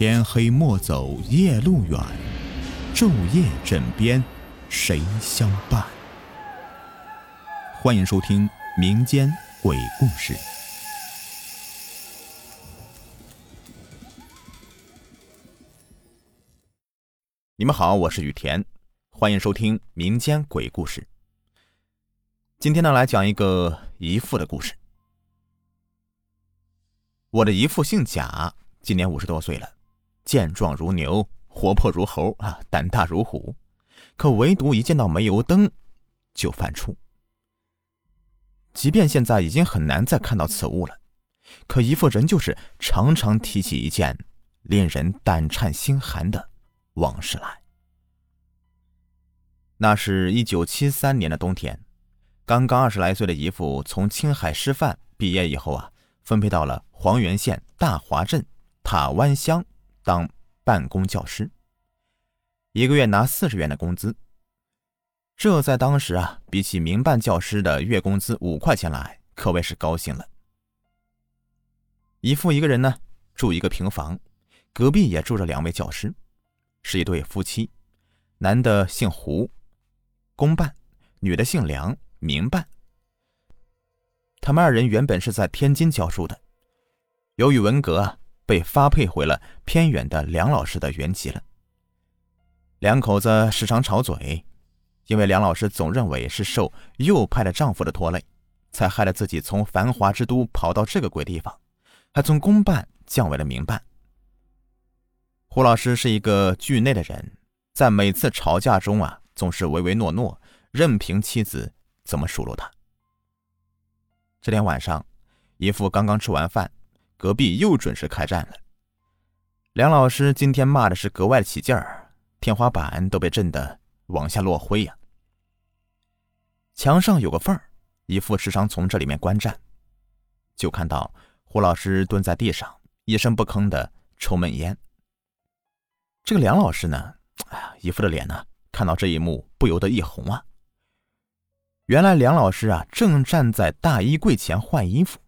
天黑莫走夜路远，昼夜枕边谁相伴？欢迎收听民间鬼故事。你们好，我是雨田，欢迎收听民间鬼故事。今天呢，来讲一个姨父的故事。我的姨父姓贾，今年五十多岁了。健壮如牛，活泼如猴啊，胆大如虎，可唯独一见到煤油灯就犯怵。即便现在已经很难再看到此物了，可姨父仍旧是常常提起一件令人胆颤心寒的往事来。那是一九七三年的冬天，刚刚二十来岁的姨父从青海师范毕业以后啊，分配到了黄原县大华镇塔湾乡。当办公教师，一个月拿四十元的工资。这在当时啊，比起民办教师的月工资五块钱来，可谓是高兴了。姨父一个人呢，住一个平房，隔壁也住着两位教师，是一对夫妻，男的姓胡，公办；女的姓梁，民办。他们二人原本是在天津教书的，由于文革啊。被发配回了偏远的梁老师的原籍了。两口子时常吵嘴，因为梁老师总认为是受右派的丈夫的拖累，才害得自己从繁华之都跑到这个鬼地方，还从公办降为了民办。胡老师是一个惧内的人，在每次吵架中啊，总是唯唯诺诺，任凭妻子怎么数落他。这天晚上，姨父刚刚吃完饭。隔壁又准时开战了。梁老师今天骂的是格外起劲儿，天花板都被震得往下落灰呀。墙上有个缝儿，一副时常从这里面观战，就看到胡老师蹲在地上，一声不吭的抽闷烟。这个梁老师呢，哎呀，姨父的脸呢，看到这一幕不由得一红啊。原来梁老师啊，正站在大衣柜前换衣服。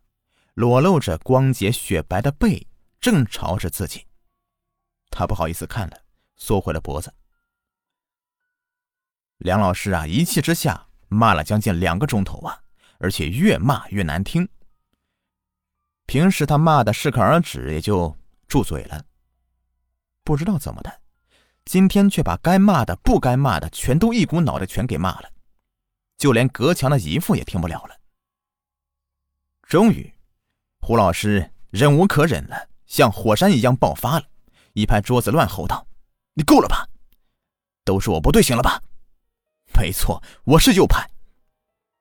裸露着光洁雪白的背，正朝着自己。他不好意思看了，缩回了脖子。梁老师啊，一气之下骂了将近两个钟头啊，而且越骂越难听。平时他骂的适可而止，也就住嘴了。不知道怎么的，今天却把该骂的、不该骂的，全都一股脑的全给骂了，就连隔墙的姨父也听不了了。终于。胡老师忍无可忍了，像火山一样爆发了，一拍桌子乱吼道：“你够了吧？都是我不对，行了吧？没错，我是右派，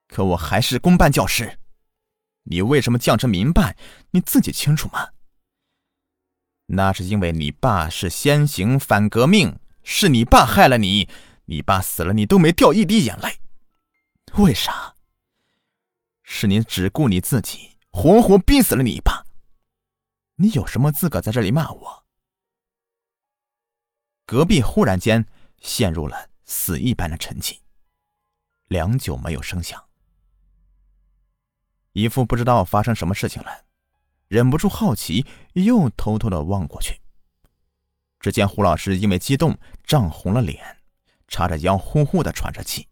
可我还是公办教师。你为什么降成民办？你自己清楚吗？那是因为你爸是先行反革命，是你爸害了你。你爸死了，你都没掉一滴眼泪，为啥？是你只顾你自己。”活活逼死了你爸！你有什么资格在这里骂我？隔壁忽然间陷入了死一般的沉寂，良久没有声响。姨父不知道发生什么事情了，忍不住好奇，又偷偷的望过去。只见胡老师因为激动涨红了脸，叉着腰呼呼的喘着气。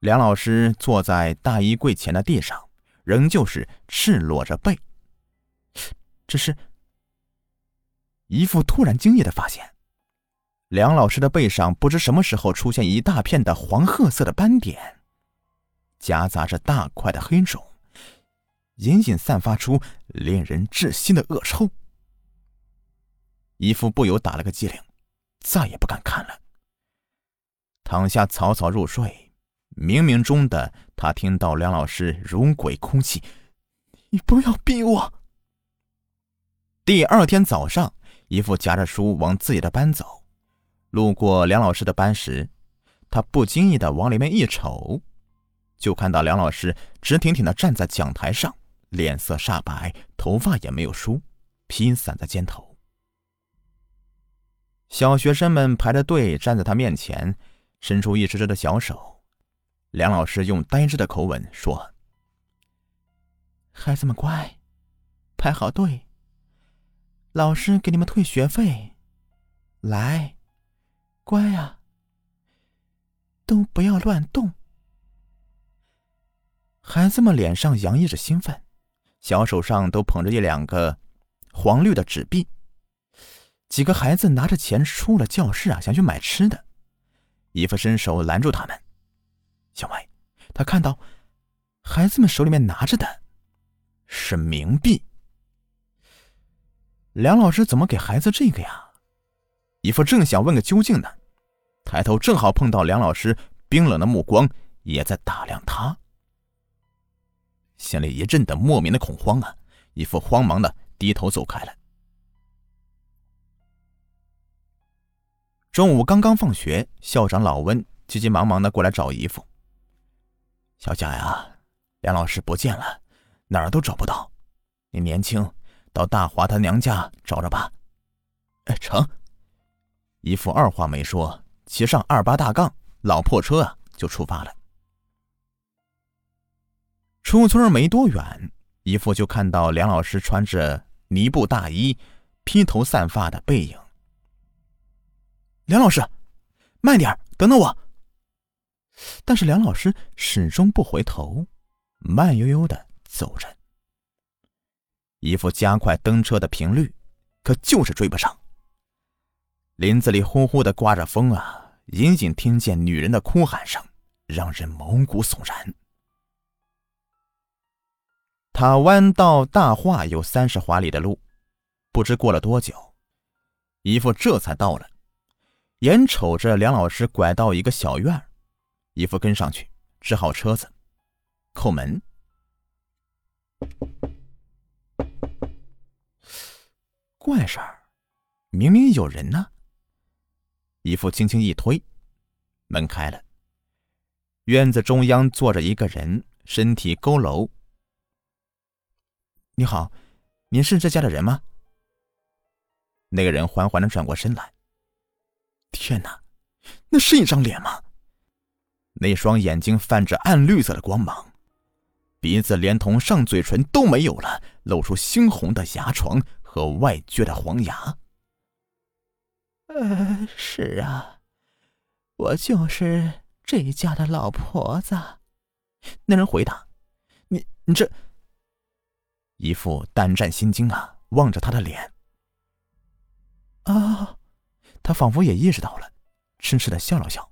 梁老师坐在大衣柜前的地上。仍旧是赤裸着背，只是姨父突然惊异的发现，梁老师的背上不知什么时候出现一大片的黄褐色的斑点，夹杂着大块的黑肿，隐隐散发出令人窒息的恶臭。姨父不由打了个激灵，再也不敢看了，躺下草草入睡。冥冥中的，他听到梁老师如鬼哭泣：“你不要逼我。”第二天早上，姨父夹着书往自己的班走，路过梁老师的班时，他不经意的往里面一瞅，就看到梁老师直挺挺的站在讲台上，脸色煞白，头发也没有梳，披散在肩头。小学生们排着队站在他面前，伸出一只只的小手。梁老师用呆滞的口吻说：“孩子们乖，排好队。老师给你们退学费。来，乖呀，都不要乱动。孩子们脸上洋溢着兴奋，小手上都捧着一两个黄绿的纸币。几个孩子拿着钱出了教室啊，想去买吃的。姨父伸手拦住他们。小麦，他看到孩子们手里面拿着的是冥币。梁老师怎么给孩子这个呀？姨父正想问个究竟呢，抬头正好碰到梁老师冰冷的目光，也在打量他。心里一阵的莫名的恐慌啊！姨父慌忙的低头走开了。中午刚刚放学，校长老温急急忙忙的过来找姨父。小贾呀，梁老师不见了，哪儿都找不到。你年轻，到大华他娘家找找吧。哎，成。姨父二话没说，骑上二八大杠老破车啊，就出发了。出村没多远，姨父就看到梁老师穿着呢布大衣、披头散发的背影。梁老师，慢点等等我。但是梁老师始终不回头，慢悠悠的走着。姨父加快蹬车的频率，可就是追不上。林子里呼呼的刮着风啊，隐隐听见女人的哭喊声，让人毛骨悚然。塔湾到大化有三十华里的路，不知过了多久，姨父这才到了。眼瞅着梁老师拐到一个小院姨父跟上去，支好车子，叩门。怪事儿，明明有人呢。姨父轻轻一推，门开了。院子中央坐着一个人，身体佝偻。你好，您是这家的人吗？那个人缓缓的转过身来。天哪，那是一张脸吗？那双眼睛泛着暗绿色的光芒，鼻子连同上嘴唇都没有了，露出猩红的牙床和外撅的黄牙。呃，是啊，我就是这家的老婆子。那人回答：“你你这……”一副胆战心惊啊，望着他的脸。啊。他仿佛也意识到了，痴痴的笑了笑。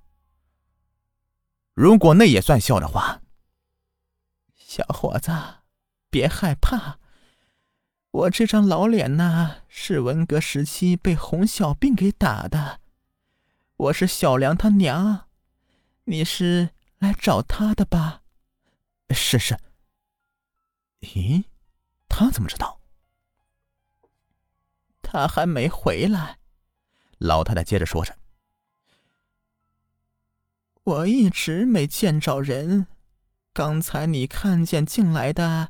如果那也算笑的话，小伙子，别害怕，我这张老脸呐，是文革时期被红小病给打的。我是小梁他娘，你是来找他的吧？是是。咦，他怎么知道？他还没回来。老太太接着说着：“我一直没见着人，刚才你看见进来的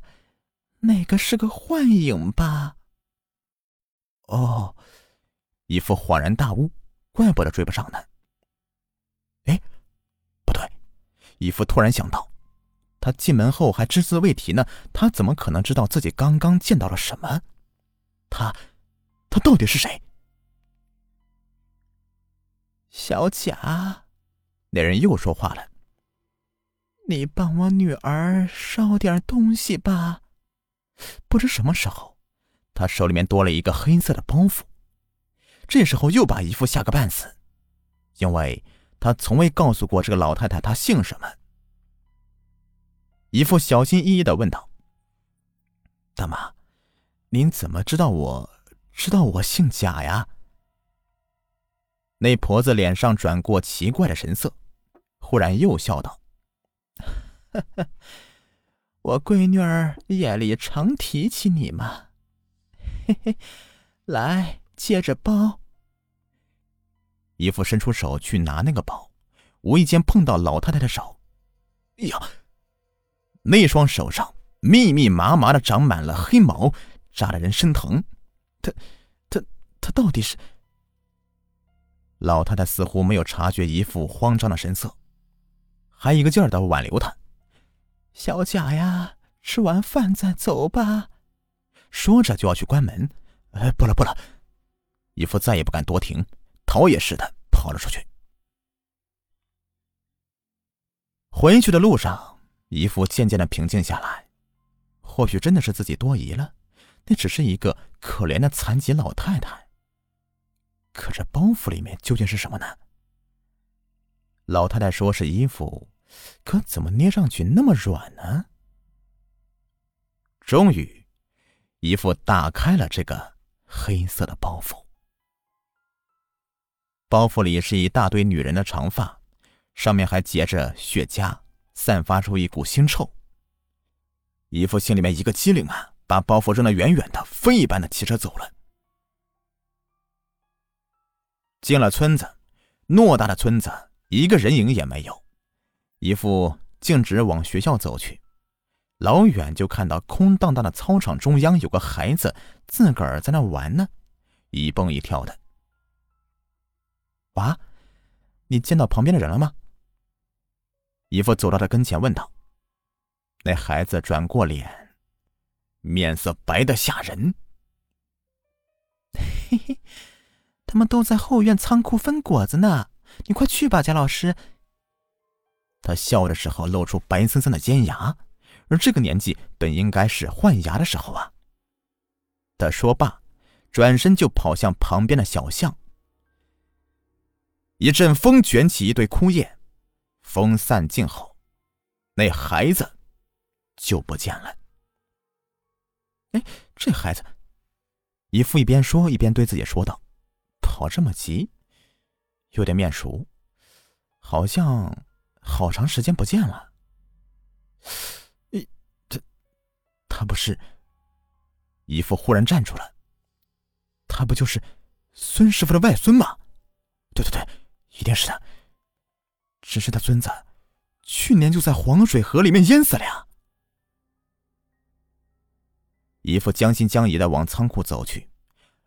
那个是个幻影吧？”哦，一副恍然大悟，怪不得追不上呢。哎，不对，一副突然想到，他进门后还只字未提呢，他怎么可能知道自己刚刚见到了什么？他，他到底是谁？小贾，那人又说话了：“你帮我女儿捎点东西吧。”不知什么时候，他手里面多了一个黑色的包袱。这时候又把姨父吓个半死，因为他从未告诉过这个老太太他姓什么。姨父小心翼翼的问道：“大妈，您怎么知道我知道我姓贾呀？”那婆子脸上转过奇怪的神色，忽然又笑道：“我闺女儿夜里常提起你嘛，嘿嘿，来接着包。”姨父伸出手去拿那个包，无意间碰到老太太的手，哎呀，那双手上密密麻麻的长满了黑毛，扎得人生疼。他，他，他到底是？老太太似乎没有察觉姨父慌张的神色，还一个劲儿的挽留他：“小贾呀，吃完饭再走吧。”说着就要去关门。哎，不了不了！姨父再也不敢多停，逃也似的跑了出去。回去的路上，姨父渐渐的平静下来。或许真的是自己多疑了，那只是一个可怜的残疾老太太。可这包袱里面究竟是什么呢？老太太说是衣服，可怎么捏上去那么软呢？终于，姨父打开了这个黑色的包袱。包袱里是一大堆女人的长发，上面还结着雪茄，散发出一股腥臭。姨父心里面一个机灵啊，把包袱扔得远远的，飞一般的骑车走了。进了村子，偌大的村子，一个人影也没有。姨父径直往学校走去，老远就看到空荡荡的操场中央有个孩子自个儿在那玩呢，一蹦一跳的。哇，你见到旁边的人了吗？姨父走到他跟前问道。那孩子转过脸，面色白的吓人。嘿嘿，他们都在后院仓库分果子呢，你快去吧，贾老师。他笑的时候露出白森森的尖牙，而这个年纪本应该是换牙的时候啊。他说罢，转身就跑向旁边的小巷。一阵风卷起一堆枯叶，风散尽后，那孩子。就不见了。哎，这孩子，姨父一边说一边对自己说道：“跑这么急，有点面熟，好像好长时间不见了。”哎，他他不是？姨父忽然站住了。他不就是孙师傅的外孙吗？对对对，一定是他。只是他孙子去年就在黄水河里面淹死了呀。姨父将信将疑的往仓库走去，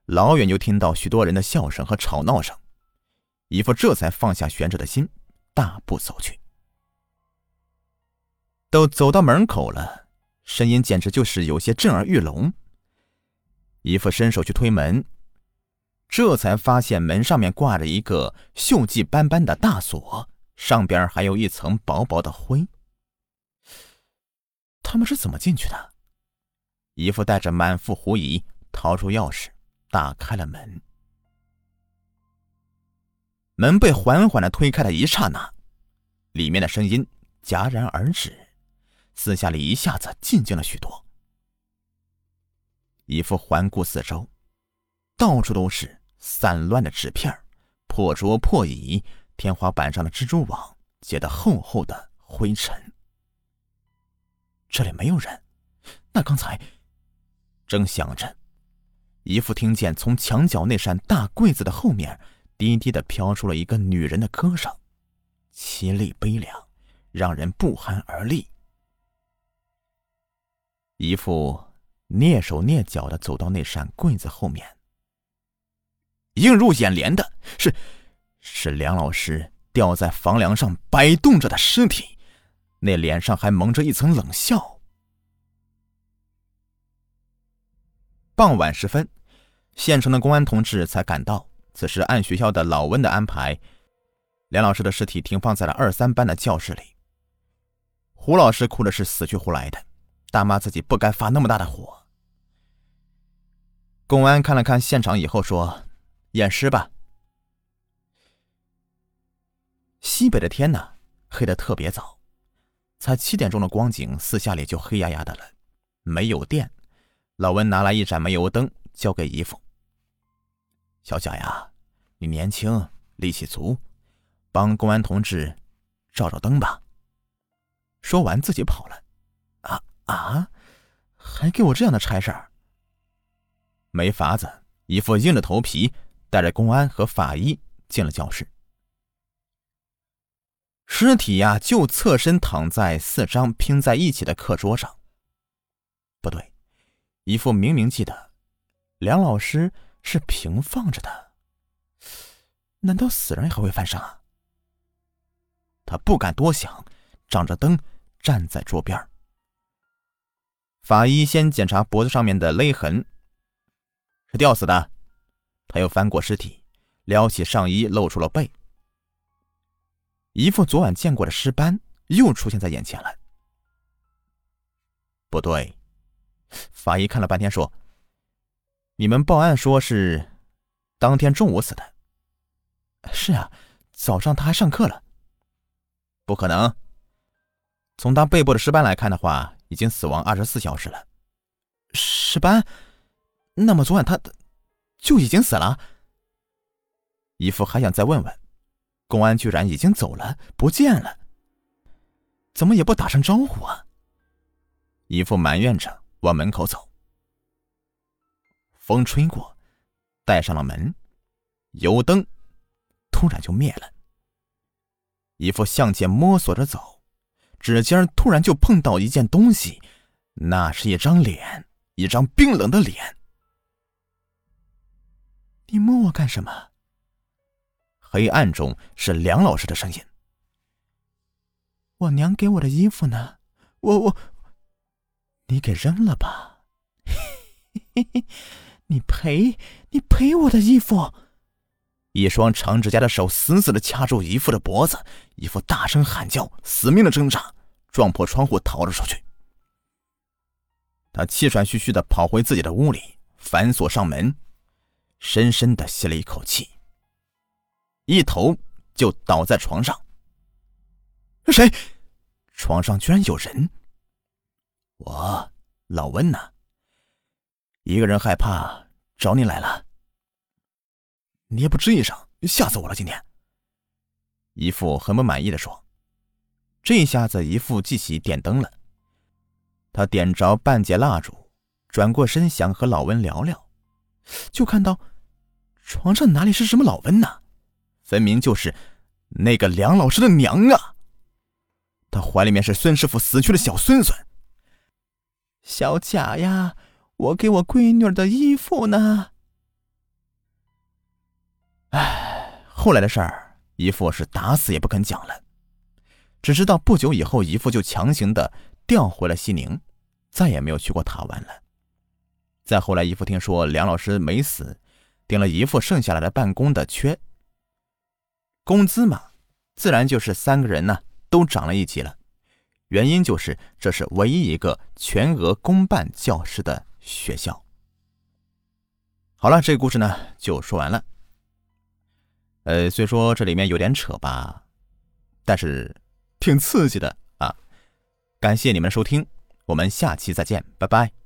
老远就听到许多人的笑声和吵闹声，姨父这才放下悬着的心，大步走去。都走到门口了，声音简直就是有些震耳欲聋。姨父伸手去推门，这才发现门上面挂着一个锈迹斑斑的大锁，上边还有一层薄薄的灰。他们是怎么进去的？姨父带着满腹狐疑，掏出钥匙，打开了门。门被缓缓的推开的一刹那，里面的声音戛然而止，四下里一下子静静了许多。姨父环顾四周，到处都是散乱的纸片、破桌破椅、天花板上的蜘蛛网结的厚厚的灰尘。这里没有人，那刚才……正想着，姨父听见从墙角那扇大柜子的后面低低的飘出了一个女人的歌声，凄厉悲凉，让人不寒而栗。姨父蹑手蹑脚的走到那扇柜子后面，映入眼帘的是，是梁老师吊在房梁上摆动着的尸体，那脸上还蒙着一层冷笑。傍晚时分，县城的公安同志才赶到。此时按学校的老温的安排，梁老师的尸体停放在了二三班的教室里。胡老师哭的是死去活来的，大骂自己不该发那么大的火。公安看了看现场以后说：“验尸吧。”西北的天呢，黑的特别早，才七点钟的光景，四下里就黑压压的了，没有电。老温拿来一盏煤油灯，交给姨父。小贾呀，你年轻，力气足，帮公安同志照照灯吧。说完，自己跑了。啊啊！还给我这样的差事儿？没法子，姨父硬着头皮，带着公安和法医进了教室。尸体呀，就侧身躺在四张拼在一起的课桌上。不对。姨父明明记得，梁老师是平放着的。难道死人还会翻身？他不敢多想，掌着灯站在桌边。法医先检查脖子上面的勒痕，是吊死的。他又翻过尸体，撩起上衣，露出了背。一副昨晚见过的尸斑又出现在眼前了。不对，法医看了半天说：“你们报案说是当天中午死的。”“是啊，早上他还上课了。”“不可能，从他背部的尸斑来看的话，已经死亡二十四小时了。”“尸斑？那么昨晚他就已经死了？”姨父还想再问问，公安居然已经走了，不见了，怎么也不打声招呼啊？姨父埋怨着往门口走，风吹过，带上了门，油灯突然就灭了。姨父向前摸索着走，指尖突然就碰到一件东西，那是一张脸，一张冰冷的脸。你摸我干什么？黑暗中是梁老师的声音。我娘给我的衣服呢？我我。你给扔了吧！你赔你赔我的衣服！一双长指甲的手死死的掐住姨父的脖子，姨父大声喊叫，死命的挣扎，撞破窗户逃了出去。他气喘吁吁的跑回自己的屋里，反锁上门，深深的吸了一口气，一头就倒在床上。谁？床上居然有人！我老温呢？一个人害怕，找你来了。你也不吱一声，吓死我了！今天，姨父很不满意的说：“这下子，姨父记起点灯了。他点着半截蜡烛，转过身想和老温聊聊，就看到床上哪里是什么老温呢？分明就是那个梁老师的娘啊！他怀里面是孙师傅死去的小孙孙。”小贾呀，我给我闺女的衣服呢。唉，后来的事儿，姨父是打死也不肯讲了。只知道不久以后，姨父就强行的调回了西宁，再也没有去过塔湾了。再后来，姨父听说梁老师没死，顶了姨父剩下来的办公的缺，工资嘛，自然就是三个人呢都涨了一级了。原因就是，这是唯一一个全额公办教师的学校。好了，这个故事呢就说完了。呃，虽说这里面有点扯吧，但是挺刺激的啊！感谢你们收听，我们下期再见，拜拜。